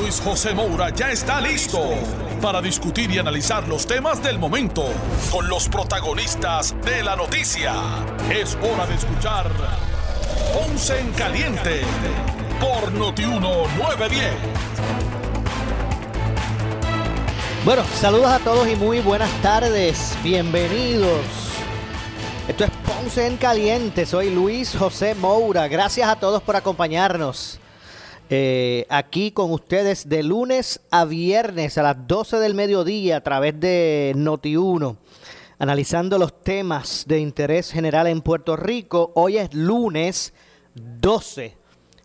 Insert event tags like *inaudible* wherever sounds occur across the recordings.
Luis José Moura ya está listo para discutir y analizar los temas del momento con los protagonistas de la noticia. Es hora de escuchar Ponce en Caliente por Notiuno 910. Bueno, saludos a todos y muy buenas tardes. Bienvenidos. Esto es Ponce en Caliente. Soy Luis José Moura. Gracias a todos por acompañarnos. Eh, aquí con ustedes de lunes a viernes a las 12 del mediodía a través de Noti1, analizando los temas de interés general en Puerto Rico. Hoy es lunes 12,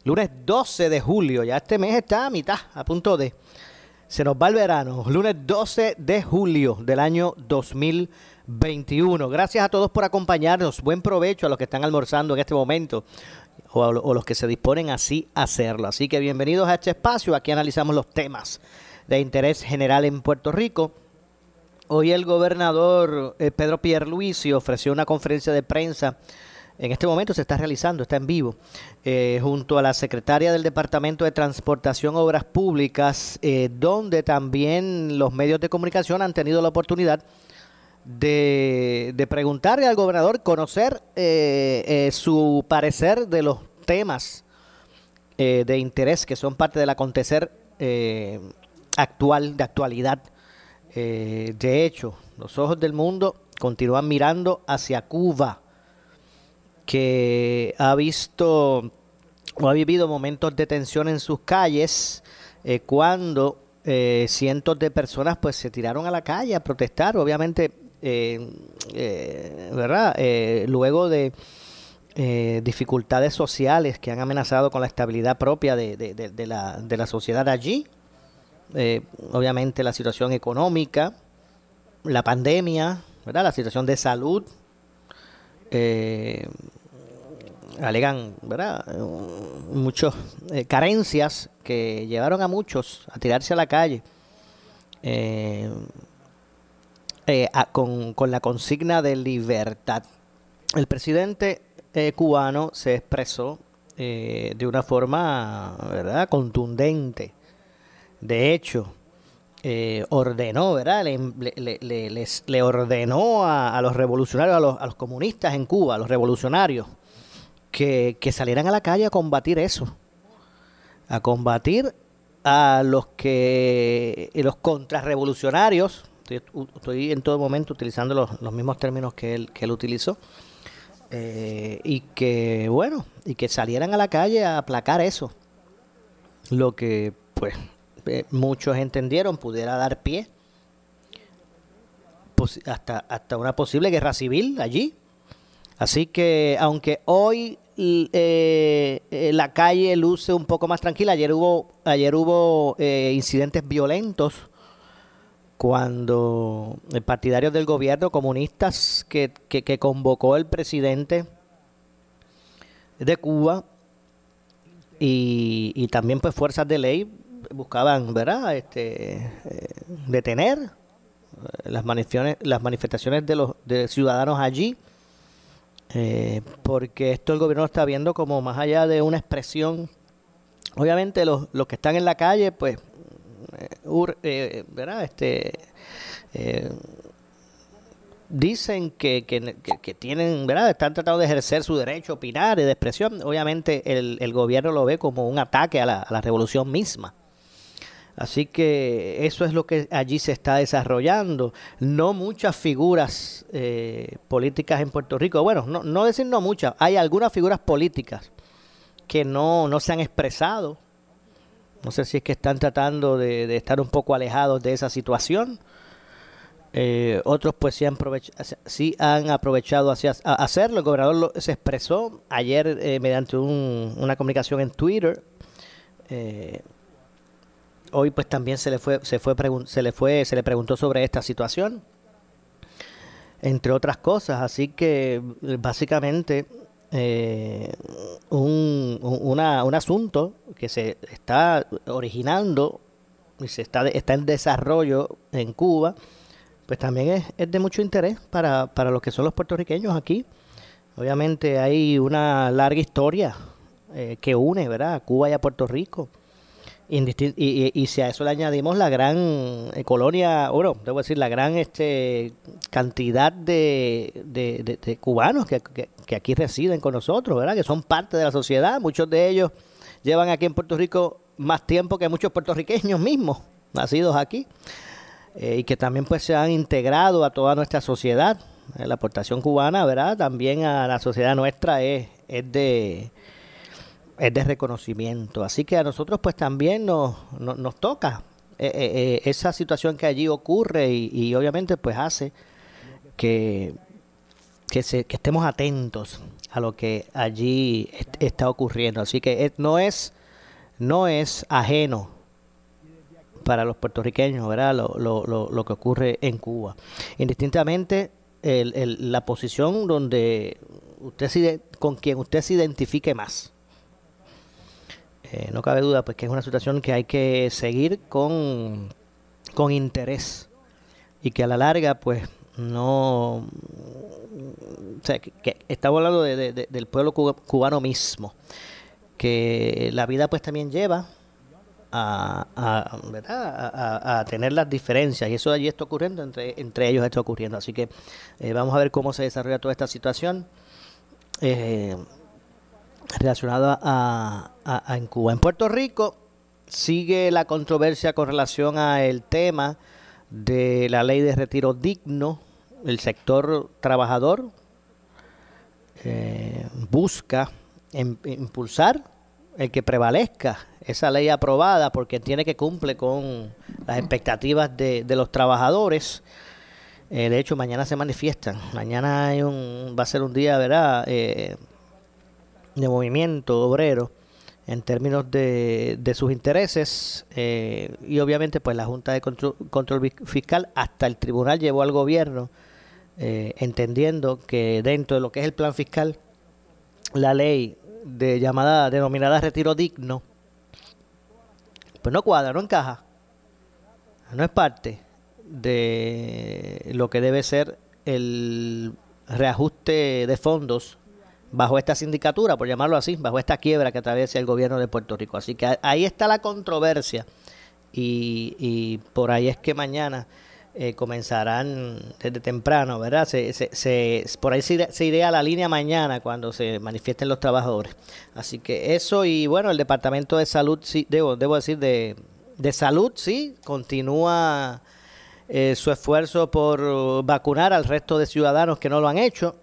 lunes 12 de julio, ya este mes está a mitad, a punto de... Se nos va el verano, lunes 12 de julio del año 2021. Gracias a todos por acompañarnos. Buen provecho a los que están almorzando en este momento o, los que se disponen así a hacerlo. Así que bienvenidos a este espacio. Aquí analizamos los temas de interés general en Puerto Rico. Hoy el gobernador eh, Pedro Pierluisi ofreció una conferencia de prensa. En este momento se está realizando, está en vivo, eh, junto a la secretaria del Departamento de Transportación Obras Públicas, eh, donde también los medios de comunicación han tenido la oportunidad de, preguntarle al gobernador, conocer eh, eh, su parecer de los temas eh, de interés que son parte del acontecer actual, de actualidad. de hecho, los ojos del mundo continúan mirando hacia Cuba, que ha visto o ha vivido momentos de tensión en sus calles cuando cientos de personas pues se tiraron a la calle a protestar. Obviamente ¿verdad? Eh, luego de dificultades sociales que han amenazado con la estabilidad propia de, la, de la sociedad allí, obviamente la situación económica, la pandemia, ¿verdad? la situación de salud, alegan ¿verdad? muchas carencias que llevaron a muchos a tirarse a la calle. Eh, eh, con, la consigna de libertad. El presidente eh, cubano se expresó eh, de una forma ¿verdad? contundente. De hecho, ordenó, ¿verdad? Le, le, ordenó a, los revolucionarios, a los, a los, comunistas en Cuba, a los revolucionarios, que, que salieran a la calle a combatir eso, a combatir a los que los contrarrevolucionarios Estoy, en todo momento utilizando los, mismos términos que él, que él utilizó. Eh, y que, bueno, y que salieran a la calle a aplacar eso. Lo que, pues, eh, muchos entendieron pudiera dar pie hasta, hasta una posible guerra civil allí. Así que, aunque hoy eh, la calle luce un poco más tranquila, ayer hubo, ayer hubo incidentes violentos cuando partidarios del gobierno, comunistas que, que, convocó el presidente de Cuba y, también pues fuerzas de ley buscaban, ¿verdad? Este, eh, detener eh, las manifestaciones, las manifestaciones de los de ciudadanos allí, eh, porque esto el gobierno está viendo como más allá de una expresión. Obviamente los, los que están en la calle, pues eh, eh, ¿verdad? Este, eh, dicen que, que, tienen, ¿verdad? Están tratando de ejercer su derecho a opinar y de expresión. Obviamente el, el gobierno lo ve como un ataque a la, a la, revolución misma. Así que eso es lo que allí se está desarrollando. No muchas figuras políticas en Puerto Rico. Bueno, no, no decir no muchas. Hay algunas figuras políticas que no, no se han expresado no sé si es que están tratando de, estar un poco alejados de esa situación. Eh, otros pues sí han, sí han aprovechado hacia hacerlo. El gobernador se expresó ayer eh, mediante una comunicación en Twitter, eh, hoy pues también se le fue, se fue, se le fue, se le preguntó sobre esta situación, entre otras cosas. Así que básicamente eh, un, una, un asunto que se está originando y se está, está en desarrollo en Cuba, pues también es, es de mucho interés para, para los que son los puertorriqueños aquí. Obviamente hay una larga historia eh, que une, ¿verdad? A Cuba y a Puerto Rico. Y, si a eso le añadimos la gran eh, colonia, bueno, debo decir, la gran este cantidad de, de, cubanos que, que, aquí residen con nosotros, ¿verdad? Que son parte de la sociedad. Muchos de ellos llevan aquí en Puerto Rico más tiempo que muchos puertorriqueños mismos, nacidos aquí, eh, y que también pues se han integrado a toda nuestra sociedad. Eh, la aportación cubana, ¿verdad? También a la sociedad nuestra es, es de es de reconocimiento. Así que a nosotros pues también nos, nos, toca eh, esa situación que allí ocurre y, obviamente pues hace que, que, se, que estemos atentos a lo que allí está ocurriendo. Así que no es no es ajeno para los puertorriqueños, ¿verdad? Lo, lo, lo, que ocurre en Cuba. Indistintamente, el, la posición donde usted se, con quien usted se identifique más. Eh, no cabe duda, pues que es una situación que hay que seguir con, con interés y que a la larga, pues no. O sea, que, estamos hablando de, del pueblo cubano mismo que la vida pues también lleva a, a, tener las diferencias y eso allí está ocurriendo, entre, entre ellos está ocurriendo. Así que eh, vamos a ver cómo se desarrolla toda esta situación eh, relacionada a, en Cuba. En Puerto Rico sigue la controversia con relación al tema de la ley de retiro digno. El sector trabajador eh, busca impulsar el que prevalezca esa ley aprobada porque tiene que cumple con las expectativas de, los trabajadores. Eh, de hecho, mañana se manifiestan. Mañana hay un, va a ser un día, ¿verdad?, eh, de movimiento obrero en términos de, de sus intereses eh, y obviamente pues la Junta de Control, Control, Fiscal hasta el tribunal llevó al gobierno entendiendo que dentro de lo que es el plan fiscal la ley de llamada denominada retiro digno, pues no cuadra, no encaja. No es parte de lo que debe ser el reajuste de fondos bajo esta sindicatura, por llamarlo así, bajo esta quiebra que atraviesa el gobierno de Puerto Rico. Así que ahí está la controversia y, y por ahí es que mañana eh, comenzarán desde temprano, ¿verdad? Se, se, por ahí se, se iría a la línea mañana cuando se manifiesten los trabajadores. Así que eso y bueno, el Departamento de Salud, sí, debo, debo decir, de, de Salud, sí, continúa eh, su esfuerzo por vacunar al resto de ciudadanos que no lo han hecho.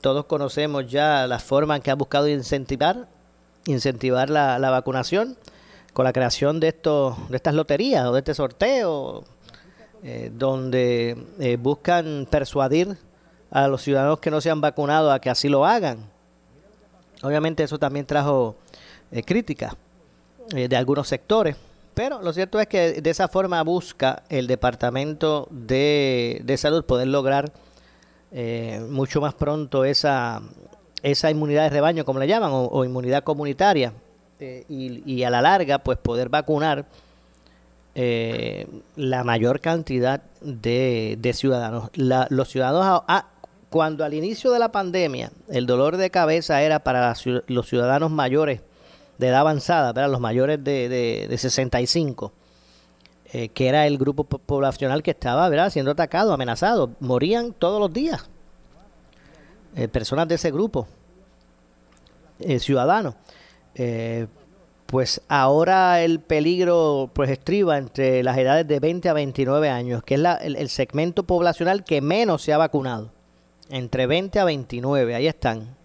Todos conocemos ya la forma en que ha buscado incentivar, incentivar la, vacunación con la creación de, estos, de estas loterías o de este sorteo eh, donde eh, buscan persuadir a los ciudadanos que no se han vacunado a que así lo hagan. Obviamente eso también trajo eh, crítica de algunos sectores, pero lo cierto es que de esa forma busca el Departamento de, Salud poder lograr mucho más pronto esa, esa inmunidad de rebaño, como le llaman, o, inmunidad comunitaria, y, y, a la larga pues poder vacunar eh, la mayor cantidad de, ciudadanos. los ciudadanos, cuando al inicio de la pandemia el dolor de cabeza era para los ciudadanos mayores de edad avanzada, para los mayores de, de, 65, eh, que era el grupo poblacional que estaba ¿verdad? siendo atacado, amenazado, morían todos los días eh, personas de ese grupo, ciudadanos pues ahora el peligro pues estriba entre las edades de 20 a 29 años, que es el, segmento poblacional que menos se ha vacunado. Entre 20 a 29, ahí están.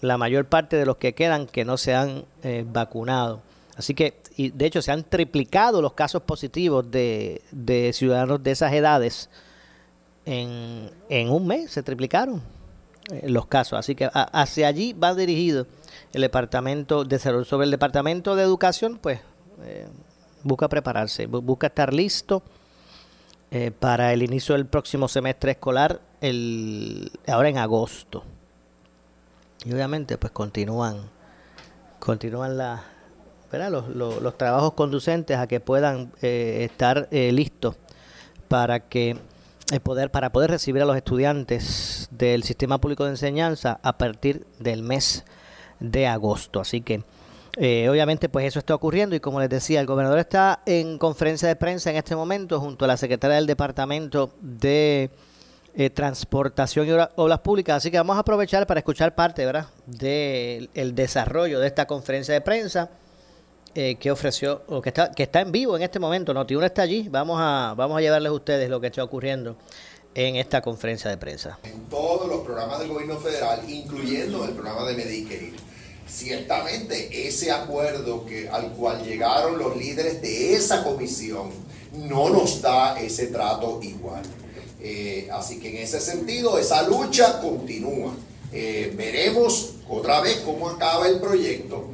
La mayor parte de los que quedan que no se han eh, vacunado. Así que, y de hecho, se han triplicado los casos positivos de, ciudadanos de esas edades. En, en un mes se triplicaron eh, los casos. Así que hacia allí va dirigido el Departamento de Salud. Sobre el Departamento de Educación, pues eh, busca prepararse, busca estar listo eh, para el inicio del próximo semestre escolar, el, ahora en agosto. Y obviamente pues continúan, continúan la, Los, trabajos conducentes a que puedan eh, estar eh, listos para que poder, para poder recibir a los estudiantes del sistema público de enseñanza a partir del mes de agosto. Así que eh, obviamente, pues eso está ocurriendo y como les decía, el gobernador está en conferencia de prensa en este momento junto a la secretaria del Departamento de eh, Transportación y Obras Públicas. Así que vamos a aprovechar para escuchar parte, ¿verdad?, del desarrollo de esta conferencia de prensa eh, que ofreció, o que está, que está en vivo en este momento. Notiuno está allí. Vamos a, vamos a llevarles a ustedes lo que está ocurriendo en esta conferencia de prensa. En todos los programas del gobierno federal, incluyendo el programa de Medicaid ciertamente ese acuerdo que, al cual llegaron los líderes de esa comisión no nos da ese trato igual. Eh, así que en ese sentido, esa lucha continúa. Eh, veremos otra vez cómo acaba el proyecto.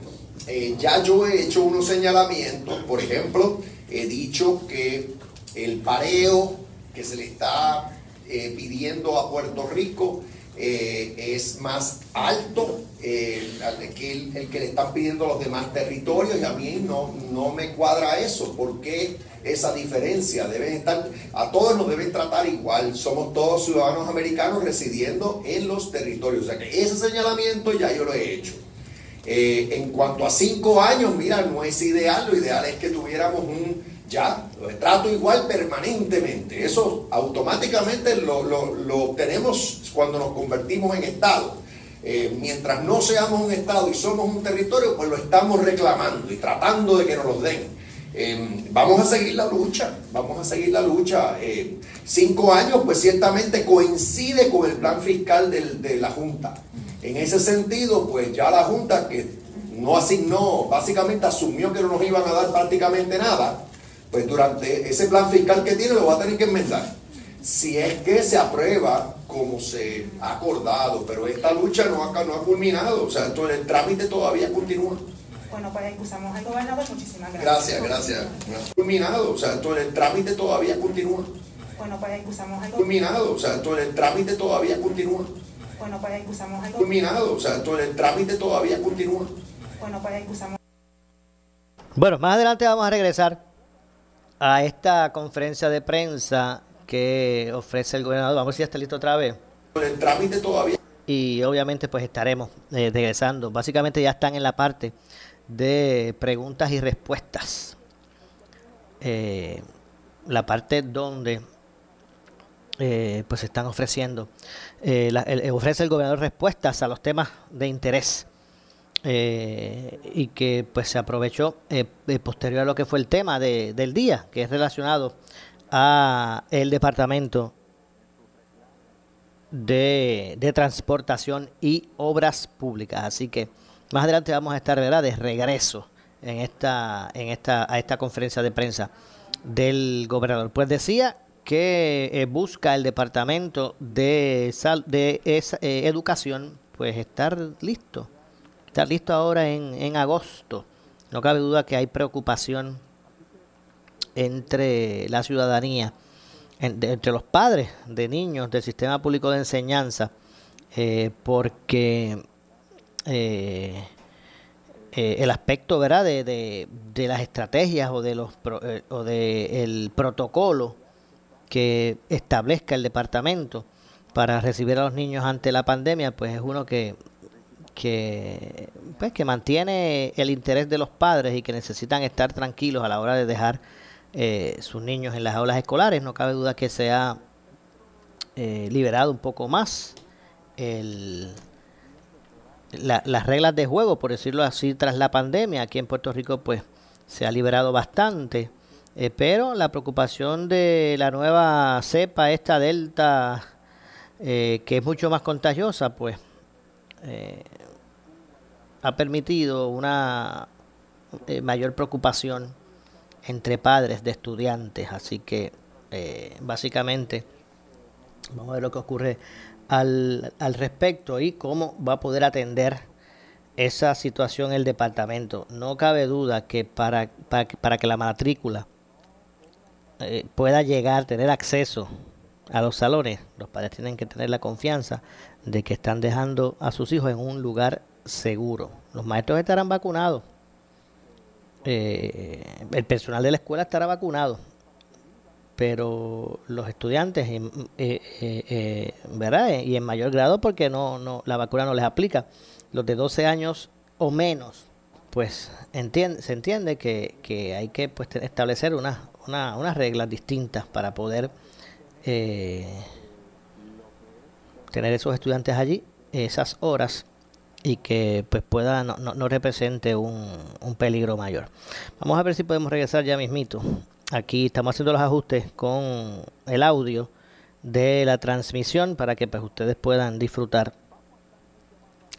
Eh, ya yo he hecho unos señalamientos, por ejemplo, he dicho que el pareo que se le está pidiendo a Puerto Rico eh, es más alto eh, que el, que le están pidiendo los demás territorios y a mí no, no me cuadra eso. ¿Por qué esa diferencia? Deben estar, a todos nos deben tratar igual. Somos todos ciudadanos americanos residiendo en los territorios. O sea que ese señalamiento ya yo lo he hecho. Eh, en cuanto a cinco años, mira, no es ideal. Lo ideal es que tuviéramos un ya, lo trato igual permanentemente. Eso automáticamente lo, lo, obtenemos cuando nos convertimos en Estado. Eh, mientras no seamos un Estado y somos un territorio, pues lo estamos reclamando y tratando de que nos los den. Eh, vamos a seguir la lucha, vamos a seguir la lucha. Eh, cinco años, pues ciertamente coincide con el plan fiscal de la Junta. En ese sentido, pues ya la Junta que no asignó, básicamente asumió que no nos iban a dar prácticamente nada, pues durante ese plan fiscal que tiene lo va a tener que enmendar. Si es que se aprueba como se ha acordado, pero esta lucha no ha, no ha culminado, o sea, el trámite todavía continúa. Bueno, pues excusamos al gobernador, muchísimas gracias. Gracias, gracias. Culminado, o sea, el trámite todavía continúa. Bueno, pues excusamos al Culminado, o sea, el trámite todavía continúa. Bueno, pues excusamos al Culminado, o sea, el trámite todavía continúa. Bueno, pues excusamos. Bueno, más adelante vamos a regresar a esta conferencia de prensa que ofrece el gobernador. Vamos a ver si ya está listo otra vez. El trámite todavía. Y obviamente pues estaremos eh, regresando. Básicamente ya están en la parte de preguntas y respuestas. Eh, la parte donde eh, pues están ofreciendo, ofrece el gobernador respuestas a los temas de interés eh, y que pues se aprovechó eh, eh, posterior a lo que fue el tema de, del día, que es relacionado a el departamento de, de, transportación y obras públicas. Así que más adelante vamos a estar ¿verdad? de regreso en esta, en esta, a esta conferencia de prensa del gobernador. Pues decía que busca el departamento de, de educación pues estar listo Está listo ahora en, agosto. No cabe duda que hay preocupación entre la ciudadanía, entre los padres de niños del sistema público de enseñanza, eh, porque eh, eh, el aspecto ¿verdad? De, las estrategias o de los o de el protocolo que establezca el departamento para recibir a los niños ante la pandemia, pues es uno que que, pues, que mantiene el interés de los padres y que necesitan estar tranquilos a la hora de dejar eh, sus niños en las aulas escolares. No cabe duda que se ha eh, liberado un poco más el, las reglas de juego, por decirlo así, tras la pandemia. Aquí en Puerto Rico pues se ha liberado bastante. Eh, pero la preocupación de la nueva cepa, esta delta, que es mucho más contagiosa, pues ha permitido una eh, mayor preocupación entre padres de estudiantes. Así que eh, básicamente vamos a ver lo que ocurre al, al, respecto y cómo va a poder atender esa situación el departamento, no cabe duda que para, para, para que la matrícula eh, pueda llegar, tener acceso a los salones, los padres tienen que tener la confianza de que están dejando a sus hijos en un lugar seguro. Los maestros estarán vacunados, eh, el personal de la escuela estará vacunado, pero los estudiantes, eh, eh, ¿verdad? Y en mayor grado porque no, no, la vacuna no les aplica. Los de 12 años o menos, pues entiende, se entiende que, hay que pues, establecer unas una, unas reglas distintas para poder tener esos estudiantes allí esas horas y que pues pueda no, no, represente un, un, peligro mayor. Vamos a ver si podemos regresar ya mismito. Aquí estamos haciendo los ajustes con el audio de la transmisión para que pues ustedes puedan disfrutar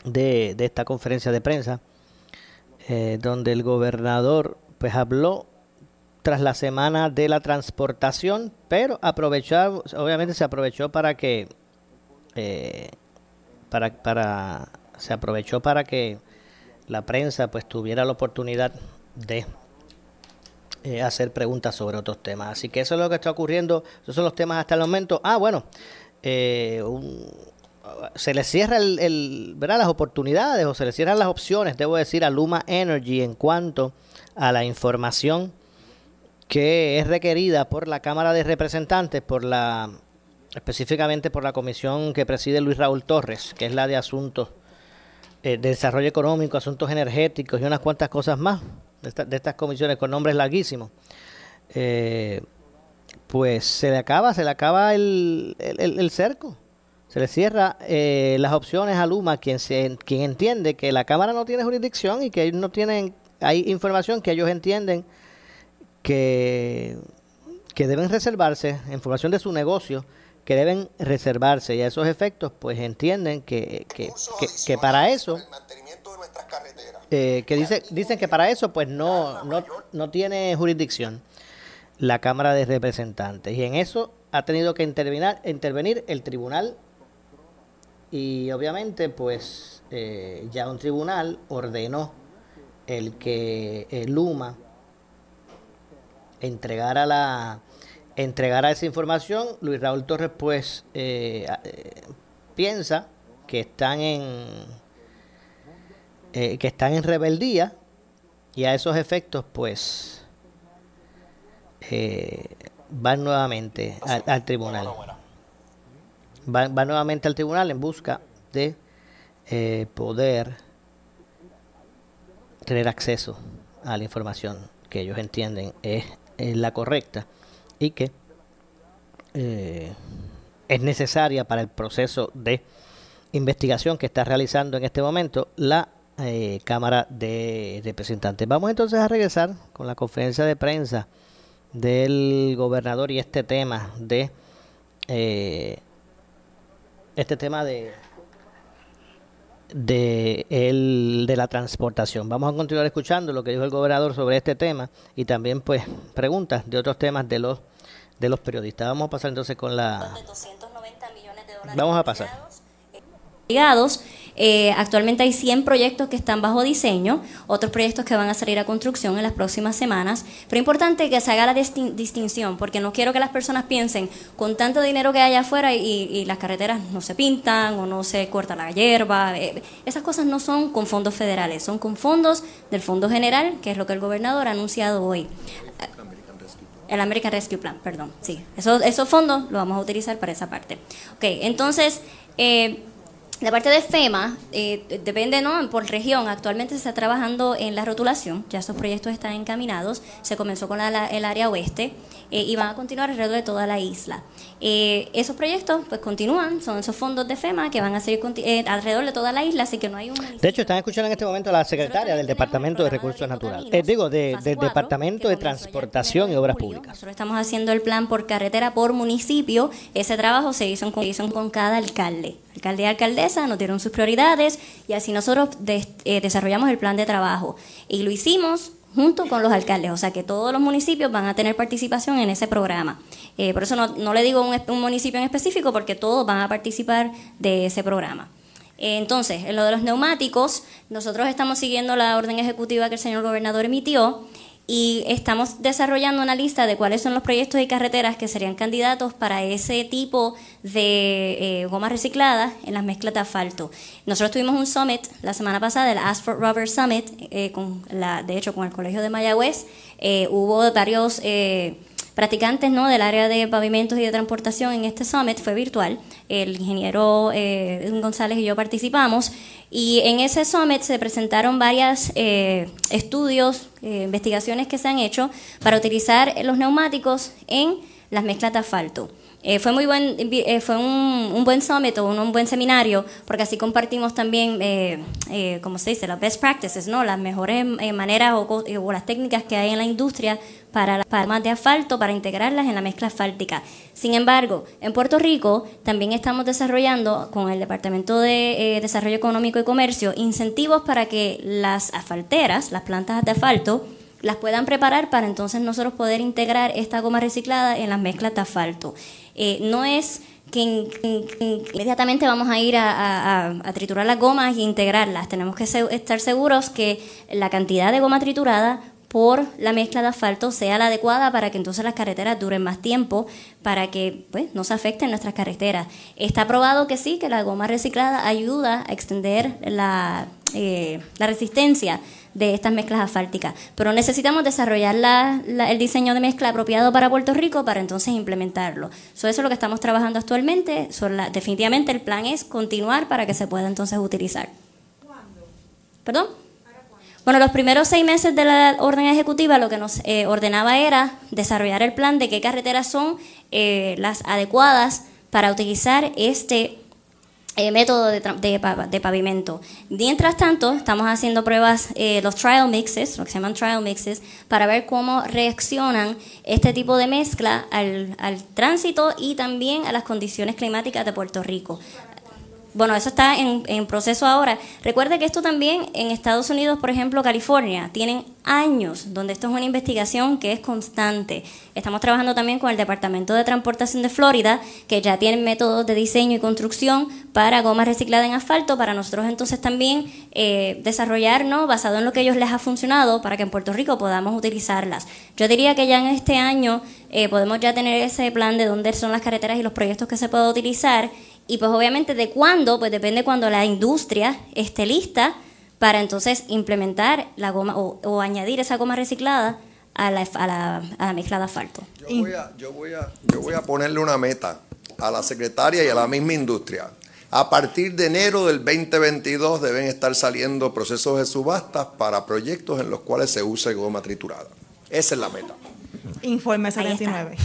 de, de esta conferencia de prensa eh, donde el gobernador pues habló tras la semana de la transportación pero aprovechó obviamente se aprovechó para que eh, para, para se aprovechó para que la prensa pues tuviera la oportunidad de eh, hacer preguntas sobre otros temas. Así que eso es lo que está ocurriendo, esos son los temas hasta el momento. Ah, bueno, eh, se le cierra el, el, ¿verdad? las oportunidades o se le cierran las opciones, debo decir, a Luma Energy en cuanto a la información que es requerida por la Cámara de Representantes, por la específicamente por la comisión que preside Luis Raúl Torres, que es la de asuntos eh, de desarrollo económico, asuntos energéticos y unas cuantas cosas más de, estas comisiones con nombres larguísimos, eh, pues se le acaba, se le acaba el, el, cerco. Se le cierra eh, las opciones a Luma, quien, se, quien entiende que la Cámara no tiene jurisdicción y que ellos no tienen, hay información que ellos entienden que, que deben reservarse, información de su negocio, que deben reservarse y a esos efectos pues entienden que, que, que, para eso eh, que dice, dicen que para eso pues no, no, no tiene jurisdicción la Cámara de Representantes. Y en eso ha tenido que intervenir, intervenir el tribunal. Y obviamente pues eh, ya un tribunal ordenó el que el Luma entregara la entregara esa información. Luis Raúl Torres pues eh, eh, piensa que están en eh, que están en rebeldía y a esos efectos pues van nuevamente al, tribunal. Van, nuevamente al tribunal en busca de poder tener acceso a la información que ellos entienden es la correcta y que eh, es necesaria para el proceso de investigación que está realizando en este momento la eh, Cámara de Representantes. Vamos entonces a regresar con la conferencia de prensa del gobernador y este tema de eh, este tema de de, el, de la transportación. Vamos a continuar escuchando lo que dijo el gobernador sobre este tema y también pues preguntas de otros temas de los de los periodistas. Vamos a pasar entonces con la... Vamos a pasar. Eh, actualmente hay 100 proyectos que están bajo diseño, otros proyectos que van a salir a construcción en las próximas semanas. Pero es importante que se haga la distinción, porque no quiero que las personas piensen, con tanto dinero que hay afuera y, las carreteras no se pintan o no se corta la hierba, eh, esas cosas no son con fondos federales, son con fondos del Fondo General, que es lo que el gobernador ha anunciado hoy. El American Rescue Plan, perdón, sí. Esos, fondos los vamos a utilizar para esa parte. Ok, entonces, eh, la parte de FEMA eh, depende ¿no? por región. Actualmente se está trabajando en la rotulación, ya esos proyectos están encaminados. Se comenzó con el área oeste eh, y van a continuar alrededor de toda la isla. Eh, esos proyectos pues continúan, son esos fondos de FEMA que van a seguir alrededor de toda la isla, así que no hay un... De hecho, están escuchando en este momento a la secretaria del Departamento de Recursos Naturales, digo, del Departamento de Transportación y Obras Públicas. Nosotros estamos haciendo el plan por carretera por municipio. Ese trabajo se hizo con, hizo con cada alcalde alcalde y alcaldesa nos dieron sus prioridades y así nosotros eh, desarrollamos el plan de trabajo. Y lo hicimos junto con los alcaldes, o sea que todos los municipios van a tener participación en ese programa. Eh, por eso no, le digo un, municipio en específico, porque todos van a participar de ese programa. Eh, Entonces, en lo de los neumáticos, nosotros estamos siguiendo la orden ejecutiva que el señor gobernador emitió y estamos desarrollando una lista de cuáles son los proyectos y carreteras que serían candidatos para ese tipo de eh, gomas recicladas en las mezclas de asfalto. Nosotros tuvimos un summit la semana pasada, el Asphalt Rubber Summit, eh, con la, de hecho con el Colegio de Mayagüez. Eh, hubo varios eh, practicantes ¿no? del área de pavimentos y de transportación en este summit, fue virtual. El ingeniero eh, González y yo participamos. Y en ese summit se presentaron varios estudios, eh, investigaciones que se han hecho para utilizar los neumáticos en las mezclas de asfalto. Eh, fue muy buen, eh, fue un, un buen summit o un, un buen seminario, porque así compartimos también, eh, eh, como se dice, las best practices, ¿no? las mejores eh, maneras o, eh, o las técnicas que hay en la industria para las palmas de asfalto, para integrarlas en la mezcla asfáltica. Sin embargo, en Puerto Rico también estamos desarrollando con el Departamento de Desarrollo Económico y Comercio incentivos para que las asfalteras, las plantas de asfalto, las puedan preparar para entonces nosotros poder integrar esta goma reciclada en las mezclas de asfalto. Eh, no es que, in- que- que inmediatamente vamos a ir a- a triturar las gomas e integrarlas. Tenemos que se- estar seguros que la cantidad de goma triturada por la mezcla de asfalto sea la adecuada para que entonces las carreteras duren más tiempo, para que pues, no se afecten nuestras carreteras. Está probado que sí, que la goma reciclada ayuda a extender la, eh, la resistencia de estas mezclas asfálticas, pero necesitamos desarrollar la- la- el diseño de mezcla apropiado para Puerto Rico para entonces implementarlo. So, eso es lo que estamos trabajando actualmente. So, la- definitivamente el plan es continuar para que se pueda entonces utilizar. ¿Perdón? Bueno, los primeros seis meses de la orden ejecutiva lo que nos eh, ordenaba era desarrollar el plan de qué carreteras son eh, las adecuadas para utilizar este eh, método de, de de pavimento. Mientras tanto, estamos haciendo pruebas, eh, los trial mixes, lo que se llaman trial mixes, para ver cómo reaccionan este tipo de mezcla al, al tránsito y también a las condiciones climáticas de Puerto Rico. Bueno, eso está en, en proceso ahora. Recuerde que esto también en Estados Unidos, por ejemplo, California, tienen años donde esto es una investigación que es constante. Estamos trabajando también con el Departamento de Transportación de Florida, que ya tienen métodos de diseño y construcción para goma reciclada en asfalto, para nosotros entonces también eh, desarrollar, basado en lo que ellos les ha funcionado, para que en Puerto Rico podamos utilizarlas. Yo diría que ya en este año eh, podemos ya tener ese plan de dónde son las carreteras y los proyectos que se puede utilizar y pues obviamente de cuándo, pues depende cuando la industria esté lista para entonces implementar la goma o, o añadir esa goma reciclada a la, a la, a la mezcla de asfalto. Yo voy, a, yo, voy a, yo voy a ponerle una meta a la secretaria y a la misma industria. A partir de enero del 2022 deben estar saliendo procesos de subastas para proyectos en los cuales se use goma triturada. Esa es la meta. Informe Ahí está. 79.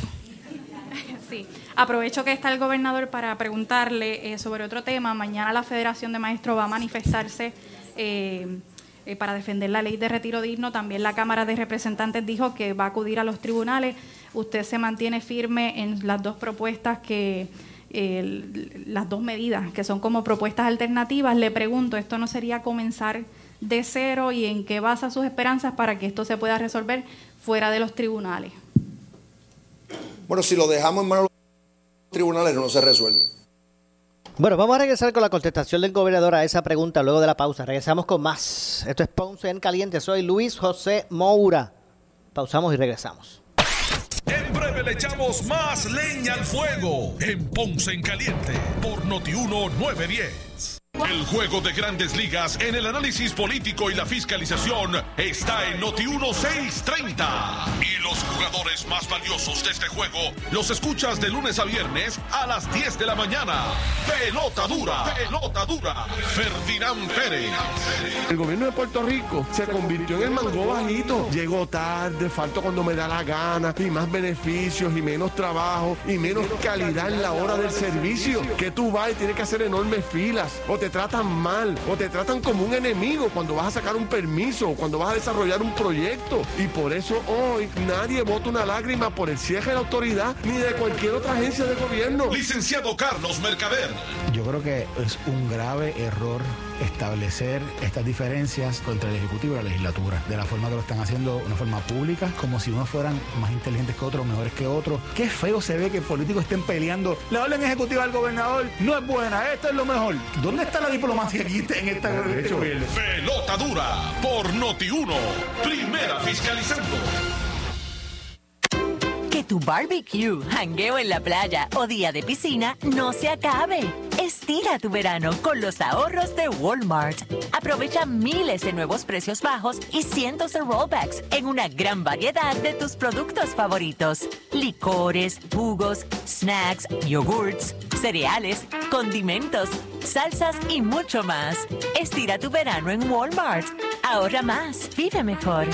Sí, aprovecho que está el gobernador para preguntarle eh, sobre otro tema. Mañana la Federación de Maestros va a manifestarse eh, eh, para defender la ley de retiro digno. También la Cámara de Representantes dijo que va a acudir a los tribunales. Usted se mantiene firme en las dos propuestas que eh, las dos medidas que son como propuestas alternativas. Le pregunto, ¿esto no sería comenzar de cero y en qué basa sus esperanzas para que esto se pueda resolver fuera de los tribunales? Bueno, si lo dejamos en manos de los tribunales no se resuelve. Bueno, vamos a regresar con la contestación del gobernador a esa pregunta luego de la pausa. Regresamos con más. Esto es Ponce en Caliente. Soy Luis José Moura. Pausamos y regresamos. En breve le echamos más leña al fuego en Ponce en Caliente por Notiuno 910. El juego de grandes ligas en el análisis político y la fiscalización está en Noti1 630. Y los jugadores más valiosos de este juego los escuchas de lunes a viernes a las 10 de la mañana. Pelota dura, pelota dura. Ferdinand Pérez. El gobierno de Puerto Rico se convirtió en el mango bajito. Llegó tarde, faltó cuando me da la gana, y más beneficios, y menos trabajo, y menos calidad en la hora del servicio. Que tú vas y tienes que hacer enormes filas, o tratan mal, o te tratan como un enemigo cuando vas a sacar un permiso, o cuando vas a desarrollar un proyecto. Y por eso hoy nadie vota una lágrima por el cierre de la autoridad ni de cualquier otra agencia de gobierno. Licenciado Carlos Mercader. Yo creo que es un grave error establecer estas diferencias entre el Ejecutivo y la legislatura, de la forma que lo están haciendo, una forma pública, como si unos fueran más inteligentes que otros, mejores que otros. Qué feo se ve que políticos estén peleando. La orden ejecutiva del gobernador no es buena, esto es lo mejor. ¿Dónde está la diplomacia aquí en esta gobierno? Pelota dura por Noti1. Primera fiscalizando. Que tu barbecue, jangueo en la playa o día de piscina no se acabe. Estira tu verano con los ahorros de Walmart. Aprovecha miles de nuevos precios bajos y cientos de rollbacks en una gran variedad de tus productos favoritos. Licores, jugos, snacks, yogurts, cereales, condimentos, salsas y mucho más. Estira tu verano en Walmart. Ahorra más, vive mejor.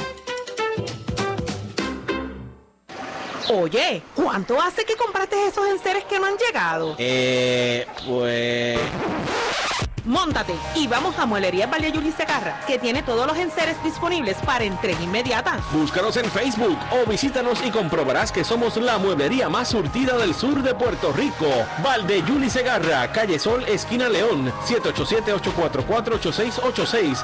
Oye, ¿cuánto hace que compraste esos enseres que no han llegado? Eh, pues... Móntate y vamos a Muelería Valle Yuli Segarra, que tiene todos los enseres disponibles para entrega inmediata. Búscanos en Facebook o visítanos y comprobarás que somos la mueblería más surtida del sur de Puerto Rico. Valde Yuli Segarra, Calle Sol, esquina León, 787-844-8686,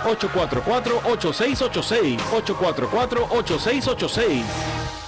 844-8686, 844-8686.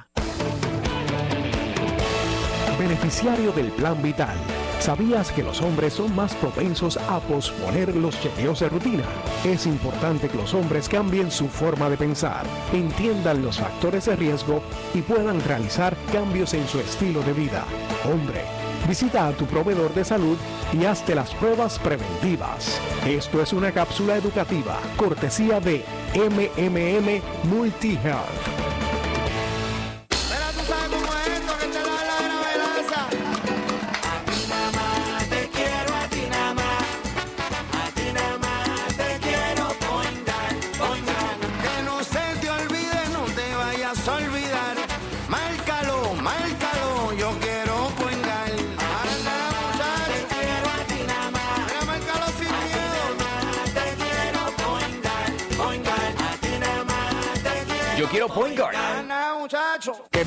Beneficiario del Plan Vital. ¿Sabías que los hombres son más propensos a posponer los chequeos de rutina? Es importante que los hombres cambien su forma de pensar, entiendan los factores de riesgo y puedan realizar cambios en su estilo de vida. Hombre, visita a tu proveedor de salud y hazte las pruebas preventivas. Esto es una cápsula educativa, cortesía de MMM Multihealth. Quiero Yo quiero point guard.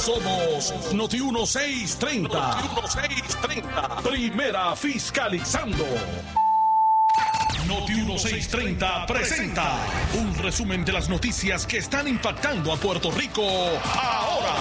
Somos Noti 1630. Noti 1630. Primera fiscalizando. Noti 1630 presenta un resumen de las noticias que están impactando a Puerto Rico ahora.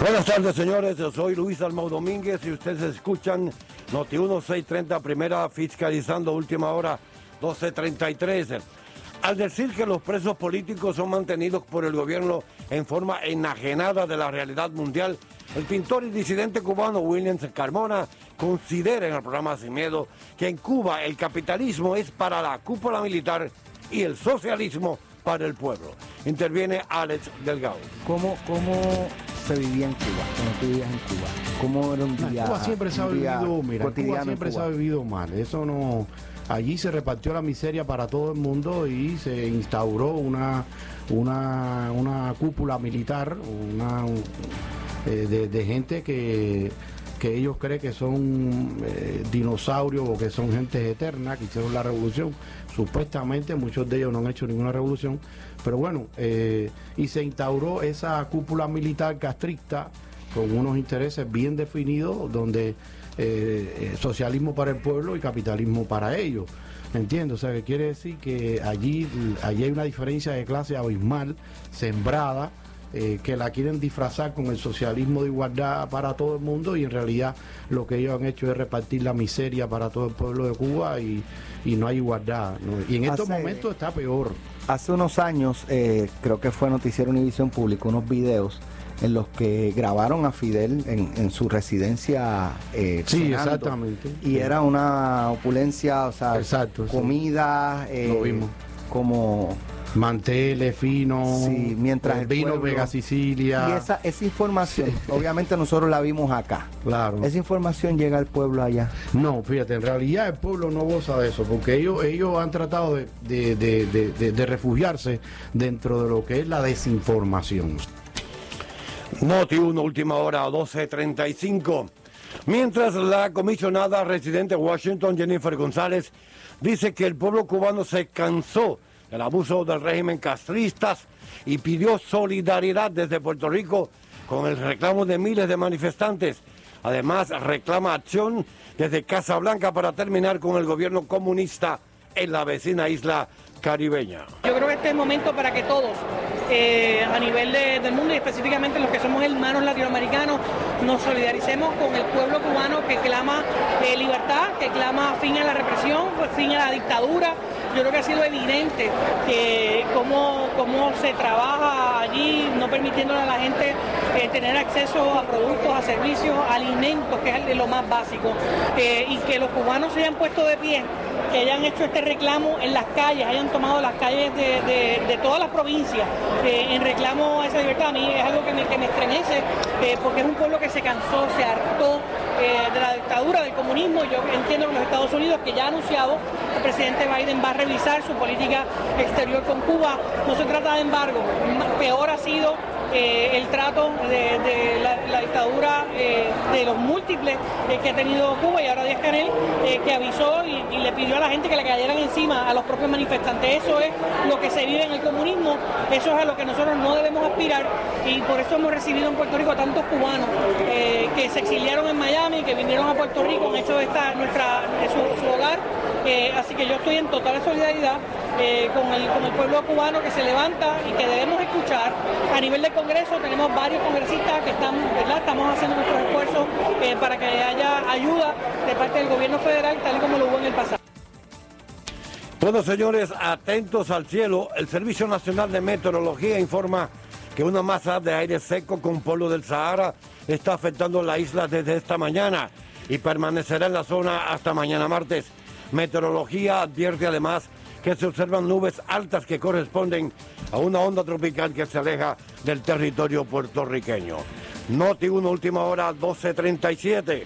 Buenas tardes, señores. Yo soy Luis Almau Domínguez y ustedes escuchan Noti 1630, primera fiscalizando, última hora 1233. Al decir que los presos políticos son mantenidos por el gobierno en forma enajenada de la realidad mundial, el pintor y disidente cubano Williams Carmona considera en el programa Sin Miedo que en Cuba el capitalismo es para la cúpula militar y el socialismo para el pueblo. Interviene Alex Delgado. ¿Cómo, cómo se vivía en Cuba? Cuando tú vivías en Cuba. ¿Cómo era un día? Cuba siempre se ha vivido, mira, Cuba siempre se Cuba? ha vivido mal. Eso no. Allí se repartió la miseria para todo el mundo y se instauró una una, una cúpula militar, una un- eh, de, gente que que ellos creen que son eh, dinosaurios o que son gente eterna, que hicieron la revolución. Supuestamente muchos de ellos no han hecho ninguna revolución, pero bueno, eh, y se instauró esa cúpula militar castrista con unos intereses bien definidos, donde eh, eh, socialismo para el pueblo y capitalismo para ellos. ¿Entiendes? O sea, que quiere decir que allí, allí hay una diferencia de clase abismal, sembrada, eh, que la quieren disfrazar con el socialismo de igualdad para todo el mundo y en realidad lo que ellos han hecho es repartir la miseria para todo el pueblo de Cuba y, y no hay igualdad. ¿no? Y en estos momentos está peor. Hace unos años, eh, creo que fue Noticiero Univisión publicó unos videos en los que grabaron a Fidel en, en su residencia. eh, Sí, cenando. exactamente. Y era una opulencia, o sea, Exacto, sí. comida, eh, Lo vimos. como Manteles finos, Sí, mientras el vino pueblo- Vega Sicilia. Y esa, esa información, obviamente nosotros la vimos acá. Claro. Esa información llega al pueblo allá. No, fíjate, en realidad el pueblo no goza de eso, porque ellos, ellos han tratado de- de- de refugiarse dentro de lo que es la desinformación. Noti 1, última hora, 12.35. Mientras la comisionada residente de Washington, Jennifer González, dice que el pueblo cubano se cansó del abuso del régimen castristas y pidió solidaridad desde Puerto Rico con el reclamo de miles de manifestantes. Además, reclama acción desde Casa Blanca para terminar con el gobierno comunista en la vecina isla caribeña. Yo creo que este es el momento para que todos, eh, a nivel de- del mundo y específicamente los que somos hermanos latinoamericanos, nos solidaricemos con el pueblo cubano que clama eh, libertad, que clama fin a la represión, fin a la dictadura. Yo creo que ha sido evidente que cómo, cómo se trabaja allí, no permitiéndole a la gente eh, tener acceso a productos, a servicios, alimentos, que es lo más básico, y que los cubanos se hayan puesto de pie que hayan hecho este reclamo en las calles, hayan tomado las calles de, de- todas las provincias eh, en reclamo a esa libertad, a mí es algo que me, que me estremece, eh, porque es un pueblo que se cansó, se hartó eh, de la dictadura, del comunismo. Yo entiendo que los Estados Unidos, que ya ha anunciado, el presidente Biden va a revisar su política exterior con Cuba. No se trata de embargo, peor ha sido eh, el trato de, la, dictadura eh, de los múltiples eh, que ha tenido Cuba y ahora Díaz Canel que avisó y, le pidió a la gente que le cayeran encima a los propios manifestantes. Eso es lo que se vive en el comunismo, eso es a lo que nosotros no debemos aspirar y por eso hemos recibido en Puerto Rico a tantos cubanos que se exiliaron en Miami, que vinieron a Puerto Rico, han hecho esta nuestra su, hogar. Así que yo estoy en total solidaridad eh, con, el, pueblo cubano que se levanta y que debemos escuchar. A nivel del Congreso tenemos varios congresistas que están. Estamos haciendo nuestros esfuerzos eh, para que haya ayuda de parte del gobierno federal, tal y como lo hubo en el pasado. Bueno, señores, atentos al cielo. El Servicio Nacional de Meteorología informa que una masa de aire seco con polvo del Sahara está afectando la isla desde esta mañana y permanecerá en la zona hasta mañana martes. Meteorología advierte además que se observan nubes altas que corresponden a una onda tropical que se aleja del territorio puertorriqueño. Noti 1, última hora, 12.37.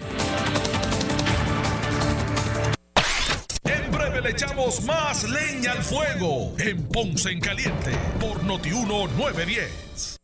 En breve le echamos más leña al fuego en Ponce en Caliente por Notiuno 910.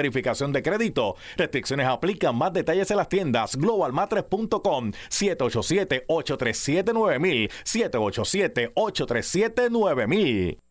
verificación de crédito. Restricciones aplican. Más detalles en las tiendas globalmatres.com 787-837-9000 787-837-9000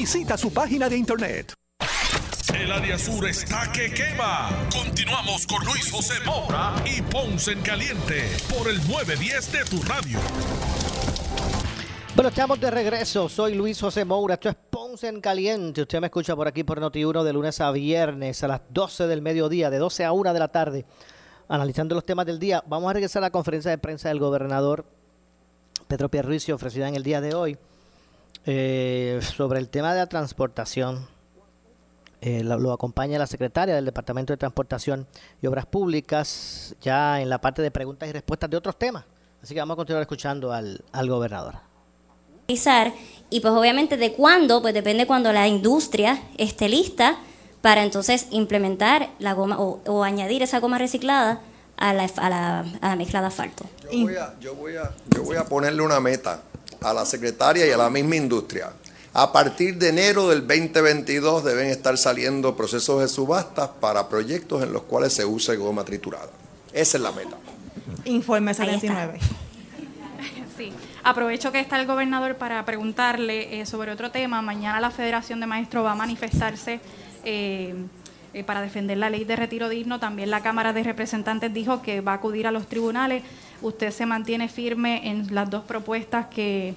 Visita su página de internet. El área sur está que quema. Continuamos con Luis José Moura y Ponce en Caliente por el 910 de tu radio. Bueno, estamos de regreso. Soy Luis José Moura. Esto es Ponce en Caliente. Usted me escucha por aquí por Noti1 de lunes a viernes a las 12 del mediodía, de 12 a 1 de la tarde, analizando los temas del día. Vamos a regresar a la conferencia de prensa del gobernador Pedro Pierluisi ofrecida en el día de hoy eh, sobre el tema de la transportación. Eh, lo, lo acompaña la secretaria del Departamento de Transportación y Obras Públicas ya en la parte de preguntas y respuestas de otros temas. Así que vamos a continuar escuchando al, al gobernador. y pues obviamente de cuándo, pues depende cuando la industria esté lista para entonces implementar la goma o, o añadir esa goma reciclada a la, a la, a la mezcla de asfalto. Yo voy, a, yo, voy a, yo voy a ponerle una meta a la secretaria y a la misma industria. A partir de enero del 2022 deben estar saliendo procesos de subastas para proyectos en los cuales se use goma triturada. Esa es la meta. Informe 79. *laughs* Sí, aprovecho que está el gobernador para preguntarle eh, sobre otro tema. Mañana la Federación de Maestros va a manifestarse eh, eh, para defender la ley de retiro digno. También la Cámara de Representantes dijo que va a acudir a los tribunales. Usted se mantiene firme en las dos propuestas que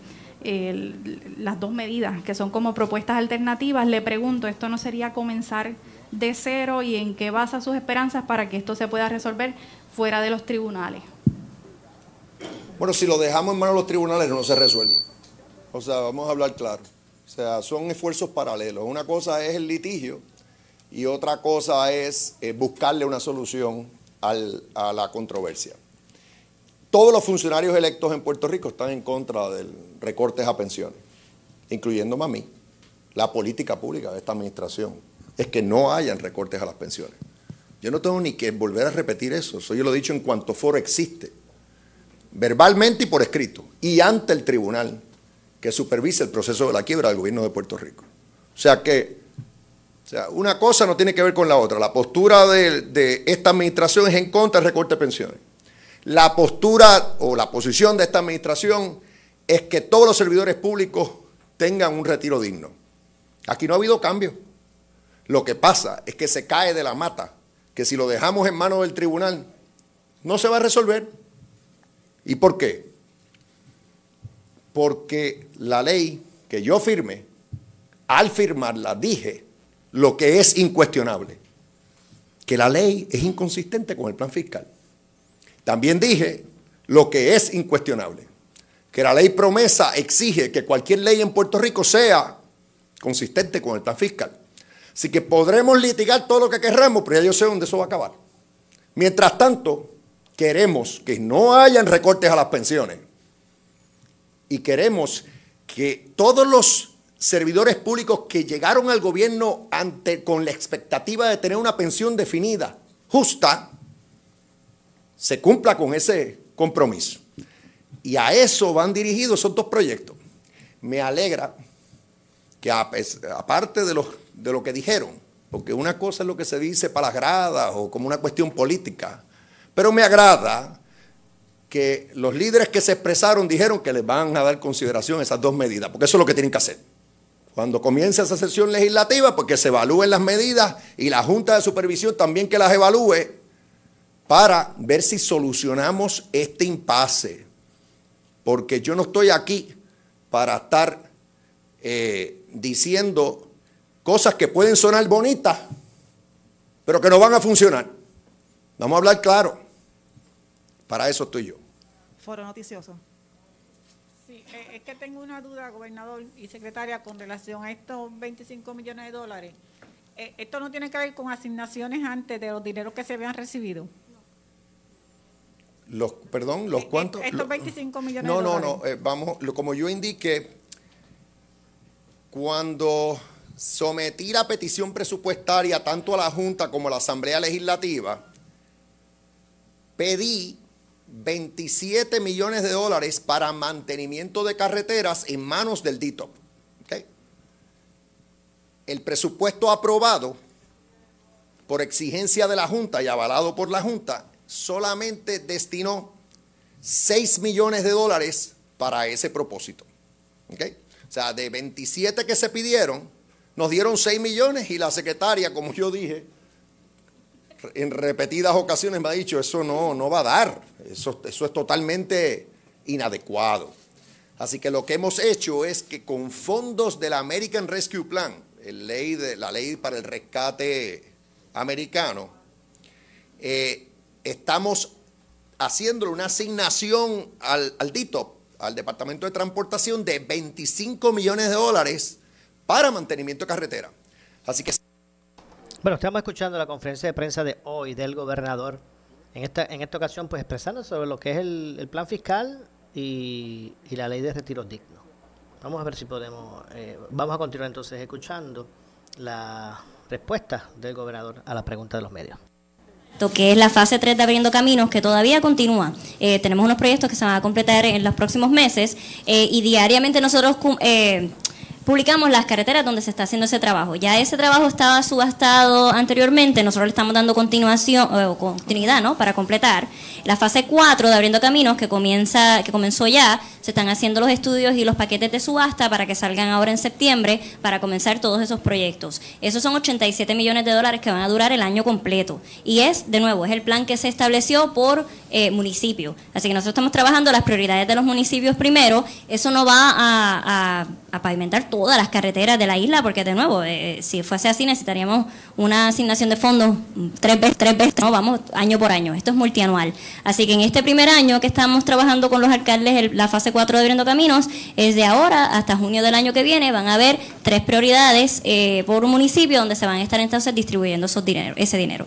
las dos medidas que son como propuestas alternativas. Le pregunto, ¿esto no sería comenzar de cero y en qué basa sus esperanzas para que esto se pueda resolver fuera de los tribunales? Bueno, si lo dejamos en manos de los tribunales no se resuelve. O sea, vamos a hablar claro. O sea, son esfuerzos paralelos. Una cosa es el litigio y otra cosa es eh, buscarle una solución a la controversia. Todos los funcionarios electos en Puerto Rico están en contra del recortes a pensiones, incluyéndome a mí. La política pública de esta administración es que no hayan recortes a las pensiones. Yo no tengo ni que volver a repetir eso. Eso yo lo he dicho en cuanto foro existe, verbalmente y por escrito, y ante el tribunal que supervisa el proceso de la quiebra del gobierno de Puerto Rico. O sea que, o sea, una cosa no tiene que ver con la otra. La postura de, de esta administración es en contra del recorte de pensiones. La postura o la posición de esta administración es que todos los servidores públicos tengan un retiro digno. Aquí no ha habido cambio. Lo que pasa es que se cae de la mata, que si lo dejamos en manos del tribunal, no se va a resolver. ¿Y por qué? Porque la ley que yo firmé, al firmarla dije lo que es incuestionable, que la ley es inconsistente con el plan fiscal. También dije lo que es incuestionable, que la ley promesa exige que cualquier ley en Puerto Rico sea consistente con el plan fiscal. Así que podremos litigar todo lo que querramos, pero ya yo sé dónde eso va a acabar. Mientras tanto, queremos que no hayan recortes a las pensiones y queremos que todos los servidores públicos que llegaron al gobierno ante, con la expectativa de tener una pensión definida, justa, se cumpla con ese compromiso. Y a eso van dirigidos esos dos proyectos. Me alegra que aparte de lo, de lo que dijeron, porque una cosa es lo que se dice para las gradas o como una cuestión política, pero me agrada que los líderes que se expresaron dijeron que les van a dar consideración esas dos medidas, porque eso es lo que tienen que hacer. Cuando comience esa sesión legislativa, porque se evalúen las medidas y la Junta de Supervisión también que las evalúe para ver si solucionamos este impasse. Porque yo no estoy aquí para estar eh, diciendo cosas que pueden sonar bonitas, pero que no van a funcionar. Vamos a hablar claro. Para eso estoy yo. Foro noticioso. Sí, eh, es que tengo una duda, gobernador y secretaria, con relación a estos 25 millones de dólares. Eh, esto no tiene que ver con asignaciones antes de los dineros que se habían recibido. Los, perdón, ¿los cuántos? Estos Lo- 25 millones No, de no, dólares. no. eh, vamos, como yo indiqué, cuando sometí la petición presupuestaria tanto a la Junta como a la Asamblea Legislativa, pedí 27 millones de dólares para mantenimiento de carreteras en manos del DITOP. El presupuesto aprobado por exigencia de la Junta y avalado por la Junta solamente destinó 6 millones de dólares para ese propósito. ¿ok? O sea, de 27 que se pidieron, nos dieron 6 millones y la secretaria, como yo dije, en repetidas ocasiones me ha dicho, eso no, no va a dar, eso, eso es totalmente inadecuado. Así que lo que hemos hecho es que con fondos del American Rescue Plan, la ley para el rescate americano, eh, estamos haciéndole una asignación al, al DITOP, al Departamento de Transportación, de 25 millones de dólares para mantenimiento de carretera. Así que Bueno, estamos escuchando la conferencia de prensa de hoy del gobernador. En esta, en esta ocasión, pues expresando sobre lo que es el, el plan fiscal y, y la ley de retiro digno. Vamos a ver si podemos. eh, vamos a continuar entonces escuchando la respuesta del gobernador a la pregunta de los medios. Que es la fase 3 de Abriendo Caminos, que todavía continúa. Eh, tenemos unos proyectos que se van a completar en los próximos meses eh, y diariamente nosotros eh, publicamos las carreteras donde se está haciendo ese trabajo. Ya ese trabajo estaba subastado anteriormente, nosotros le estamos dando continuación eh, o continuidad, ¿no? Para completar. La fase 4 de Abriendo Caminos, que comienza, que comenzó ya, se están haciendo los estudios y los paquetes de subasta para que salgan ahora en septiembre para comenzar todos esos proyectos. Esos son 87 millones de dólares que van a durar el año completo. Y es, de nuevo, es el plan que se estableció por eh, municipio. Así que nosotros estamos trabajando las prioridades de los municipios primero. Eso no va a, a- a pavimentar todas las carreteras de la isla, porque de nuevo, eh, si fuese así, necesitaríamos una asignación de fondos tres veces, tres veces, no, vamos año por año. Esto es multianual. Así que en este primer año que estamos trabajando con los alcaldes, el- la fase 4 de Abriendo Caminos, es de ahora hasta junio del año que viene, van a haber tres prioridades eh, por un municipio donde se van a estar entonces distribuyendo esos dinero, ese dinero.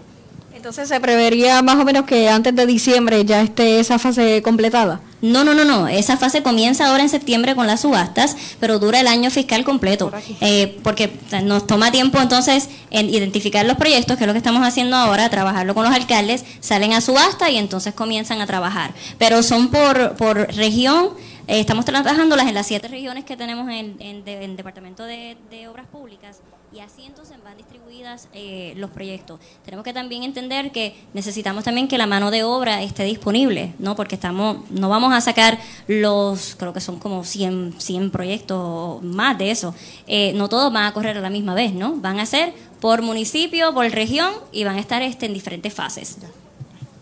Entonces se prevería más o menos que antes de diciembre ya esté esa fase completada. No, no, no, no. Esa fase comienza ahora en septiembre con las subastas, pero dura el año fiscal completo. Eh, porque nos toma tiempo entonces en identificar los proyectos, que es lo que estamos haciendo ahora, trabajarlo con los alcaldes, salen a subasta y entonces comienzan a trabajar. Pero son por, por región. eh, estamos trabajándolas en las siete regiones que tenemos en en de- en Departamento de, de Obras Públicas y así entonces van distribuidas eh, los proyectos. Tenemos que también entender que necesitamos también que la mano de obra esté disponible, ¿no? Porque estamos no vamos a sacar los, creo que son como 100, 100 proyectos o más de eso. Eh, no todos van a correr a la misma vez, ¿no? Van a ser por municipio, por región y van a estar este, en diferentes fases.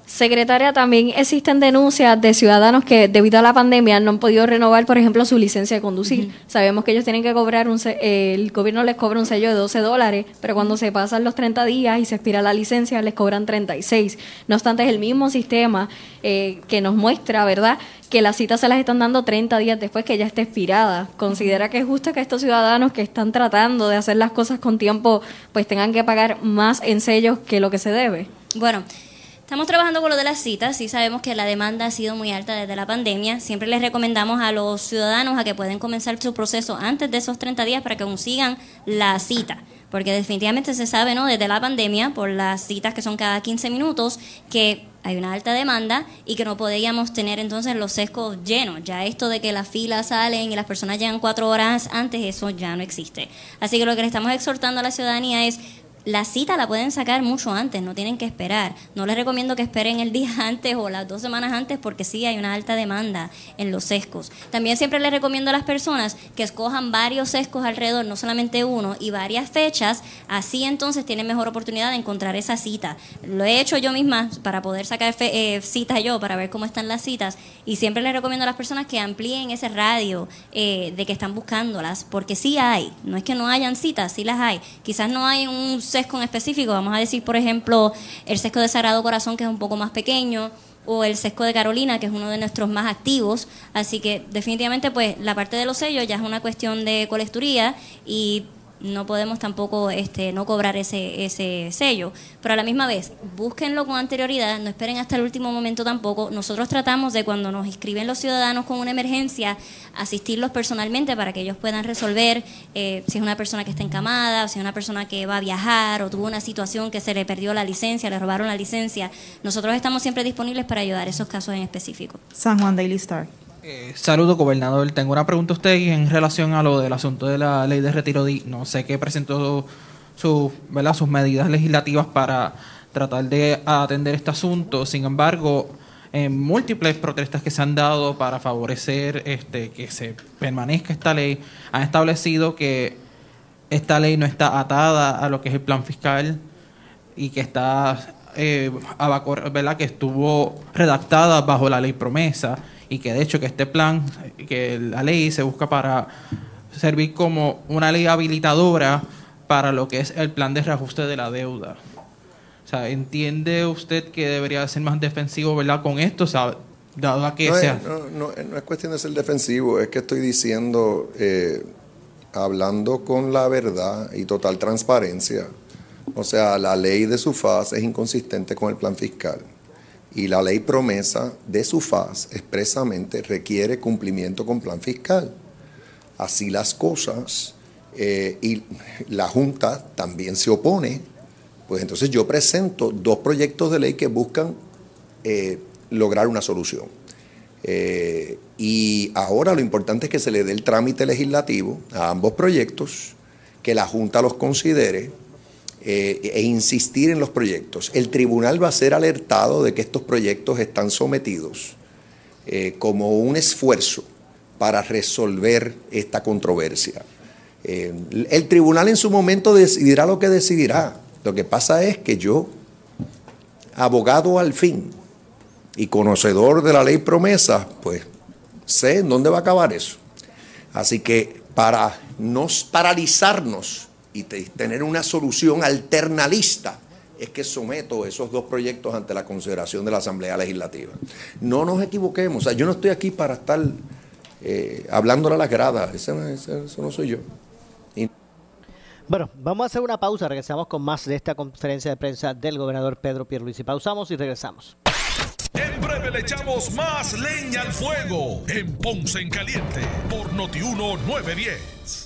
Secretaria, también existen denuncias de ciudadanos que debido a la pandemia no han podido renovar, por ejemplo, su licencia de conducir. Sabemos que ellos tienen que cobrar, un el gobierno les cobra un sello de 12 dólares, pero cuando se pasan los 30 días y se expira la licencia, les cobran 36. No obstante, es el mismo sistema eh, que nos muestra, ¿verdad?, que las citas se las están dando 30 días después que ya esté expirada. ¿Considera que es justo que estos ciudadanos que están tratando de hacer las cosas con tiempo, pues tengan que pagar más en sellos que lo que se debe? Bueno, Estamos trabajando con lo de las citas, sí sabemos que la demanda ha sido muy alta desde la pandemia. Siempre les recomendamos a los ciudadanos a que pueden comenzar su proceso antes de esos 30 días para que consigan la cita. Porque definitivamente se sabe, ¿no? Desde la pandemia, por las citas que son cada 15 minutos, que hay una alta demanda y que no podíamos tener entonces los sescos llenos. Ya esto de que las filas salen y las personas llegan cuatro horas antes, eso ya no existe. Así que lo que le estamos exhortando a la ciudadanía es la cita la pueden sacar mucho antes, no tienen que esperar. No les recomiendo que esperen el *laughs* día antes o las dos semanas antes porque sí hay una alta demanda en los sescos. También siempre les recomiendo a las personas que escojan varios sescos alrededor, no solamente uno, y varias fechas. Así entonces tienen mejor oportunidad de encontrar esa cita. Lo he hecho yo misma para poder sacar eh, citas yo, para ver cómo están las citas. Y siempre les recomiendo a las personas que amplíen ese radio eh, de que están buscándolas, porque sí hay. No es que no hayan citas, sí las hay. Quizás no hay un sesco en específico. Vamos a decir, por ejemplo, el sesco de Sagrado Corazón, que es un poco más pequeño, o el sesco de Carolina, que es uno de nuestros más activos. Así que definitivamente, pues, la parte de los sellos ya es una cuestión de colecturía y no podemos tampoco este, no cobrar ese, ese sello. Pero a la misma vez, búsquenlo con anterioridad, no esperen hasta el último momento tampoco. Nosotros tratamos de cuando nos inscriben los ciudadanos con una emergencia, asistirlos personalmente para que ellos puedan resolver eh, si es una persona que está encamada, o si es una persona que va a viajar, o tuvo una situación que se le perdió la licencia, le robaron la licencia. Nosotros estamos siempre disponibles para ayudar esos casos en específico. San Juan Daily Star. Eh, saludo, gobernador. Tengo una pregunta a usted en relación a lo del asunto de la ley de retiro digno. Sé que presentó sus, ¿verdad? sus medidas legislativas para tratar de atender este asunto. Sin embargo, en múltiples protestas que se han dado para favorecer este, que se permanezca esta ley, han establecido que esta ley no está atada a lo que es el plan fiscal y que está eh, ¿verdad? que estuvo redactada bajo la ley promesa y que de hecho que este plan, que la ley se busca para servir como una ley habilitadora para lo que es el plan de reajuste de la deuda. O sea, ¿entiende usted que debería ser más defensivo, verdad, con esto? O sea, dado a que no, sea... es, no, no- no es cuestión de ser defensivo, es que estoy diciendo, eh, hablando con la verdad y total transparencia. O sea, la ley de su faz es inconsistente con el plan fiscal. Y la ley promesa de su faz expresamente requiere cumplimiento con plan fiscal. Así las cosas. eh, y la Junta también se opone. Pues entonces yo presento dos proyectos de ley que buscan eh, lograr una solución. Eh, y ahora lo importante es que se le dé el trámite legislativo a ambos proyectos, que la Junta los considere eh, e insistir en los proyectos. El tribunal va a ser alertado de que estos proyectos están sometidos eh, como un esfuerzo para resolver esta controversia. Eh, el tribunal en su momento decidirá lo que decidirá. Lo que pasa es que yo, abogado al fin y conocedor de la ley promesa, pues sé en dónde va a acabar eso. Así que para no paralizarnos y te- tener una solución alternalista, es que someto esos dos proyectos ante la consideración de la Asamblea Legislativa. No nos equivoquemos, o sea, yo no estoy aquí para estar eh, hablándole a las gradas, ese no- ese- eso no soy yo. Y- Bueno, vamos a hacer una pausa. Regresamos con más de esta conferencia de prensa del gobernador Pedro Pierluisi. Pausamos y regresamos. En breve le echamos más leña al fuego en Ponce en Caliente por Notiuno 910.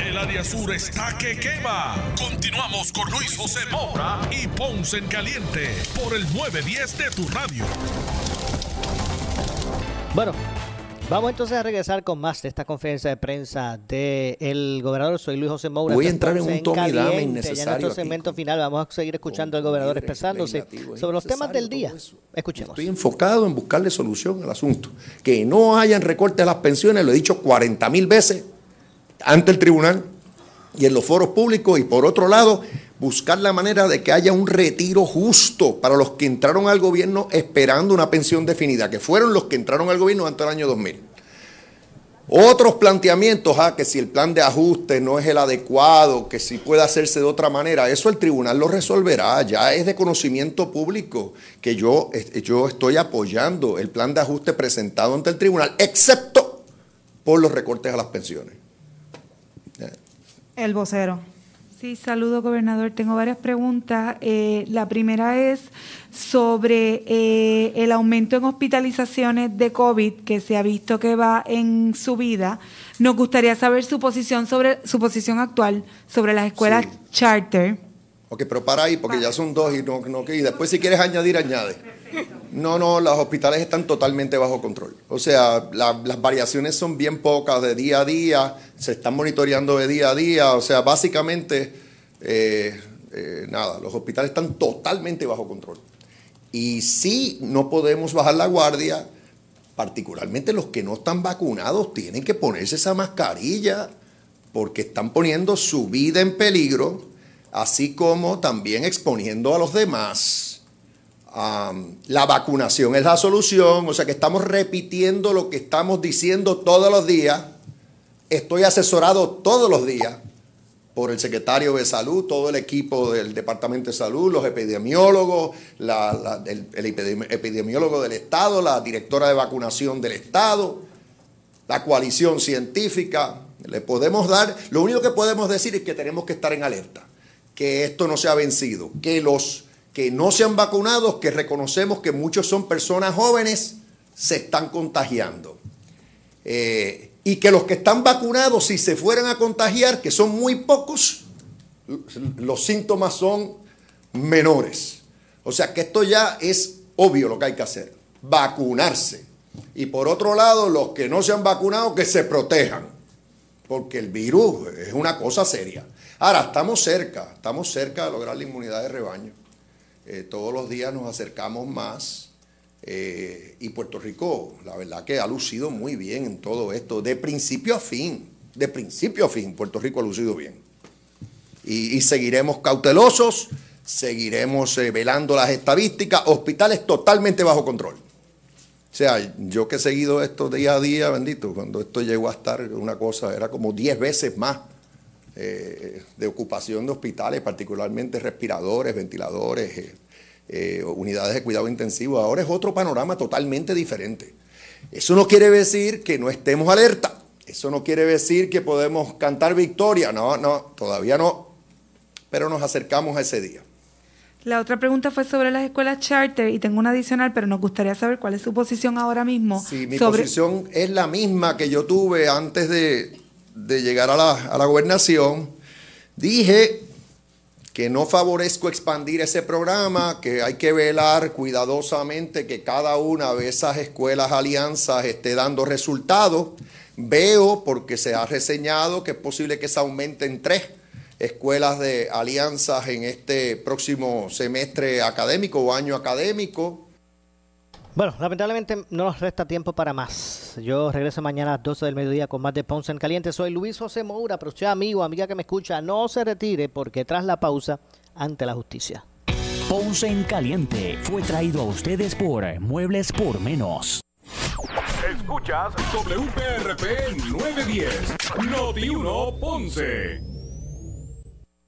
El área sur está que quema. Continuamos con Luis José Moura y Ponce en Caliente por el 910 de tu radio. Bueno, vamos entonces a regresar con más de esta conferencia de prensa del gobernador. Soy Luis José Moura. Voy a entrar en un tome y dame Caliente. Ya en innecesario nuestro aquí. segmento final vamos a seguir escuchando al gobernador expresándose sobre los temas del innecesario día. Escuchemos. Estoy enfocado en buscarle solución al asunto. Que no hayan recortes a las pensiones, lo he dicho 40 mil veces ante el tribunal y en los foros públicos. Y por otro lado, buscar la manera de que haya un retiro justo para los que entraron al gobierno esperando una pensión definida, que fueron los que entraron al gobierno antes del año 2000. Otros planteamientos, ah, que si el plan de ajuste no es el adecuado, que si puede hacerse de otra manera, eso el tribunal lo resolverá, ya es de conocimiento público que yo, eh, yo estoy apoyando el plan de ajuste presentado ante el tribunal, excepto por los recortes a las pensiones. El vocero. Sí, saludo, gobernador. Tengo varias preguntas. Eh, la primera es sobre eh, el aumento en hospitalizaciones de COVID que se ha visto que va en subida. Nos gustaría saber su posición sobre su posición actual sobre las escuelas charter. Ok, pero para ahí, porque ya son dos y no, no que- y después si quieres añadir, añade. No, no, los hospitales están totalmente bajo control. O sea, la- las variaciones son bien pocas de día a día, se están monitoreando de día a día. O sea, básicamente, eh, eh, nada, los hospitales están totalmente bajo control. Y sí, no podemos bajar la guardia, particularmente los que no están vacunados tienen que ponerse esa mascarilla porque están poniendo su vida en peligro, así como también exponiendo a los demás. La vacunación es la solución, o sea que estamos repitiendo lo que estamos diciendo todos los días. Estoy asesorado todos los días por el secretario de salud, todo el equipo del Departamento de Salud, los epidemiólogos, el, el epidemi- epidemiólogo del Estado, la directora de vacunación del Estado, la coalición científica. Le podemos dar, lo único que podemos decir es que tenemos que estar en alerta, que esto no se ha vencido, que los que no se han vacunado, que reconocemos que muchos son personas jóvenes, se están contagiando. Eh, y que los que están vacunados, si se fueran a contagiar, que son muy pocos, los síntomas son menores. O sea que esto ya es obvio lo que hay que hacer, vacunarse. Y por otro lado, los que no se han vacunado, que se protejan, porque el virus es una cosa seria. Ahora, estamos cerca, estamos cerca de lograr la inmunidad de rebaño. Eh, todos los días nos acercamos más. eh, y Puerto Rico, la verdad que ha lucido muy bien en todo esto, de principio a fin, de principio a fin, Puerto Rico ha lucido bien. Y, seguiremos cautelosos, seguiremos eh, velando las estadísticas, hospitales totalmente bajo control. O sea, yo que he seguido esto día a día, bendito, cuando esto llegó a estar una cosa, era como 10 veces más eh, de ocupación de hospitales, particularmente respiradores, ventiladores, eh, eh, unidades de cuidado intensivo. Ahora es otro panorama totalmente diferente. Eso no quiere decir que no estemos alerta. Eso no quiere decir que podemos cantar victoria. No, no, todavía no. Pero nos acercamos a ese día. La otra pregunta fue sobre las escuelas charter y tengo una adicional, pero nos gustaría saber cuál es su posición ahora mismo Sí, mi sobre posición es la misma que yo tuve antes de, de llegar a la, gobernación. Dije que no favorezco expandir ese programa, que hay que velar cuidadosamente que cada una de esas escuelas alianzas esté dando resultados. Veo, porque se ha reseñado, que es posible que se aumenten tres escuelas de alianzas en este próximo semestre académico o año académico. Bueno, lamentablemente no nos resta tiempo para más. Yo regreso mañana a las 12 del mediodía con más de Ponce en Caliente. Soy Luis José Moura, pero usted amigo, amiga que me escucha, no se retire porque tras la pausa, ante la justicia. Ponce en Caliente fue traído a ustedes por Muebles por Menos. Escuchas WPRP 910, Noti 1 Ponce.